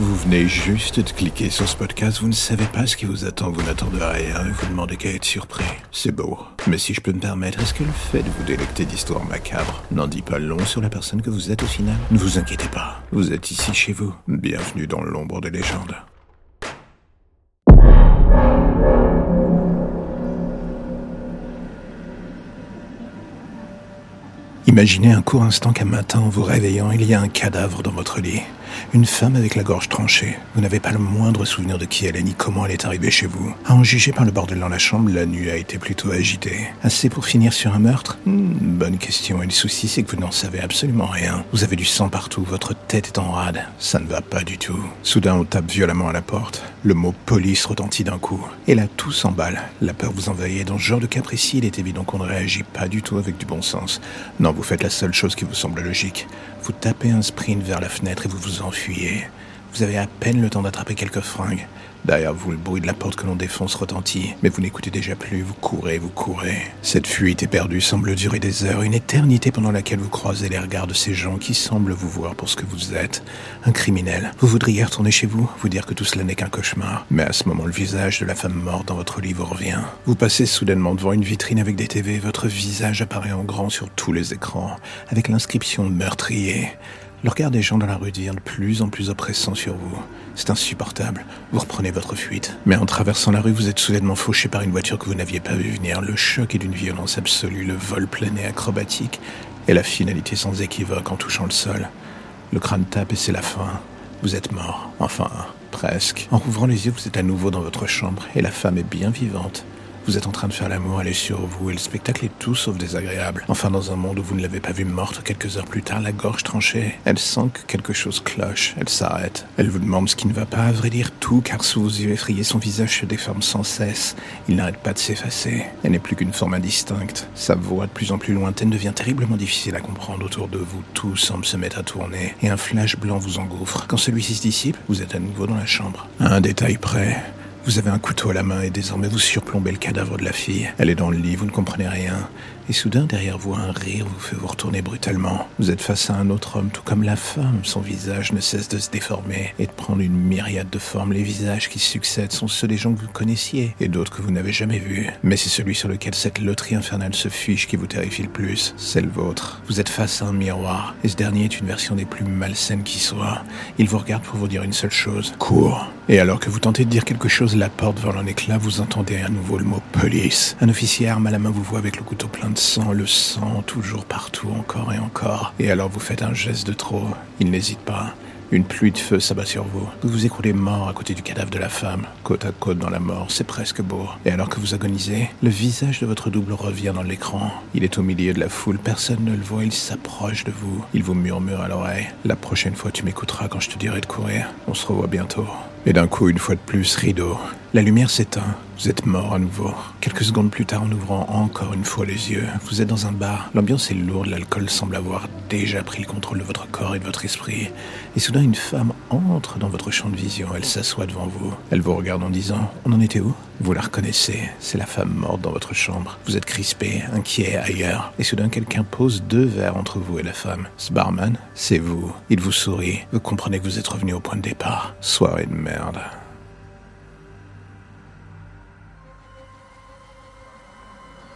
Vous venez juste de cliquer sur ce podcast, vous ne savez pas ce qui vous attend, vous n'attendez rien et vous demandez qu'à être surpris. C'est beau. Mais si je peux me permettre, est-ce que le fait de vous délecter d'histoires macabres n'en dit pas long sur la personne que vous êtes au final? Ne vous inquiétez pas, vous êtes ici chez vous. Bienvenue dans l'ombre des légendes. Imaginez un court instant qu'un matin, en vous réveillant, il y a un cadavre dans votre lit. Une femme avec la gorge tranchée. Vous n'avez pas le moindre souvenir de qui elle est ni comment elle est arrivée chez vous. À en juger par le bordel dans la chambre, la nuit a été plutôt agitée. Assez pour finir sur un meurtre? Hmm, Bonne question. Et le souci, c'est que vous n'en savez absolument rien. Vous avez du sang partout, votre tête est en rade. Ça ne va pas du tout. Soudain, on tape violemment à la porte. Le mot police retentit d'un coup. Et là, tout s'emballe. La peur vous envahit. Dans ce genre de cas il est évident qu'on ne réagit pas du tout avec du bon sens. Vous faites la seule chose qui vous semble logique. Vous tapez un sprint vers la fenêtre et vous vous enfuyez. Vous avez à peine le temps d'attraper quelques fringues. Derrière vous, le bruit de la porte que l'on défonce retentit, mais vous n'écoutez déjà plus, vous courez, vous courez. Cette fuite éperdue semble durer des heures, une éternité pendant laquelle vous croisez les regards de ces gens qui semblent vous voir pour ce que vous êtes, un criminel. Vous voudriez retourner chez vous, vous dire que tout cela n'est qu'un cauchemar, mais à ce moment, le visage de la femme morte dans votre lit vous revient. Vous passez soudainement devant une vitrine avec des TV, votre visage apparaît en grand sur tous les écrans, avec l'inscription meurtrier. Le regard des gens dans la rue devient de plus en plus oppressant sur vous. C'est insupportable. Vous reprenez votre fuite. Mais en traversant la rue, vous êtes soudainement fauché par une voiture que vous n'aviez pas vu venir. Le choc est d'une violence absolue, le vol et acrobatique, et la finalité sans équivoque en touchant le sol. Le crâne tape et c'est la fin. Vous êtes mort. Enfin, presque. En rouvrant les yeux, vous êtes à nouveau dans votre chambre, et la femme est bien vivante. Vous êtes en train de faire l'amour, elle est sur vous, et le spectacle est tout sauf désagréable. Enfin, dans un monde où vous ne l'avez pas vue morte, quelques heures plus tard, la gorge tranchée, elle sent que quelque chose cloche, elle s'arrête. Elle vous demande ce qui ne va pas, à vrai dire tout, car sous vos yeux effrayés, son visage se déforme sans cesse. Il n'arrête pas de s'effacer. Elle n'est plus qu'une forme indistincte. Sa voix, de plus en plus lointaine, devient terriblement difficile à comprendre autour de vous. Tout semble se mettre à tourner, et un flash blanc vous engouffre. Quand celui-ci se dissipe, vous êtes à nouveau dans la chambre. Un détail près, vous avez un couteau à la main et désormais vous surplombez le cadavre de la fille. Elle est dans le lit, vous ne comprenez rien. Et soudain, derrière vous, un rire vous fait vous retourner brutalement. Vous êtes face à un autre homme, tout comme la femme. Son visage ne cesse de se déformer et de prendre une myriade de formes. Les visages qui succèdent sont ceux des gens que vous connaissiez et d'autres que vous n'avez jamais vus. Mais c'est celui sur lequel cette loterie infernale se fiche qui vous terrifie le plus. C'est le vôtre. Vous êtes face à un miroir et ce dernier est une version des plus malsaines qui soit. Il vous regarde pour vous dire une seule chose. Cours. Et alors que vous tentez de dire quelque chose, la porte vole en éclat, vous entendez à nouveau le mot police. Un officier arme à la main vous voit avec le couteau plein de sang, le sang toujours partout, encore et encore. Et alors vous faites un geste de trop. Il n'hésite pas. Une pluie de feu s'abat sur vous. Vous vous écroulez mort à côté du cadavre de la femme, côte à côte dans la mort, c'est presque beau. Et alors que vous agonisez, le visage de votre double revient dans l'écran. Il est au milieu de la foule, personne ne le voit, il s'approche de vous. Il vous murmure à l'oreille. La prochaine fois tu m'écouteras quand je te dirai de courir. On se revoit bientôt. Et d'un coup, une fois de plus, rideau. La lumière s'éteint. Vous êtes mort à nouveau. Quelques secondes plus tard, en ouvrant encore une fois les yeux, vous êtes dans un bar. L'ambiance est lourde, l'alcool semble avoir déjà pris le contrôle de votre corps et de votre esprit. Et soudain, une femme entre dans votre champ de vision. Elle s'assoit devant vous. Elle vous regarde en disant On en était où? Vous la reconnaissez. C'est la femme morte dans votre chambre. Vous êtes crispé, inquiet ailleurs. Et soudain, quelqu'un pose deux verres entre vous et la femme. Ce barman, c'est vous. Il vous sourit. Vous comprenez que vous êtes revenu au point de départ. Soirée de merde.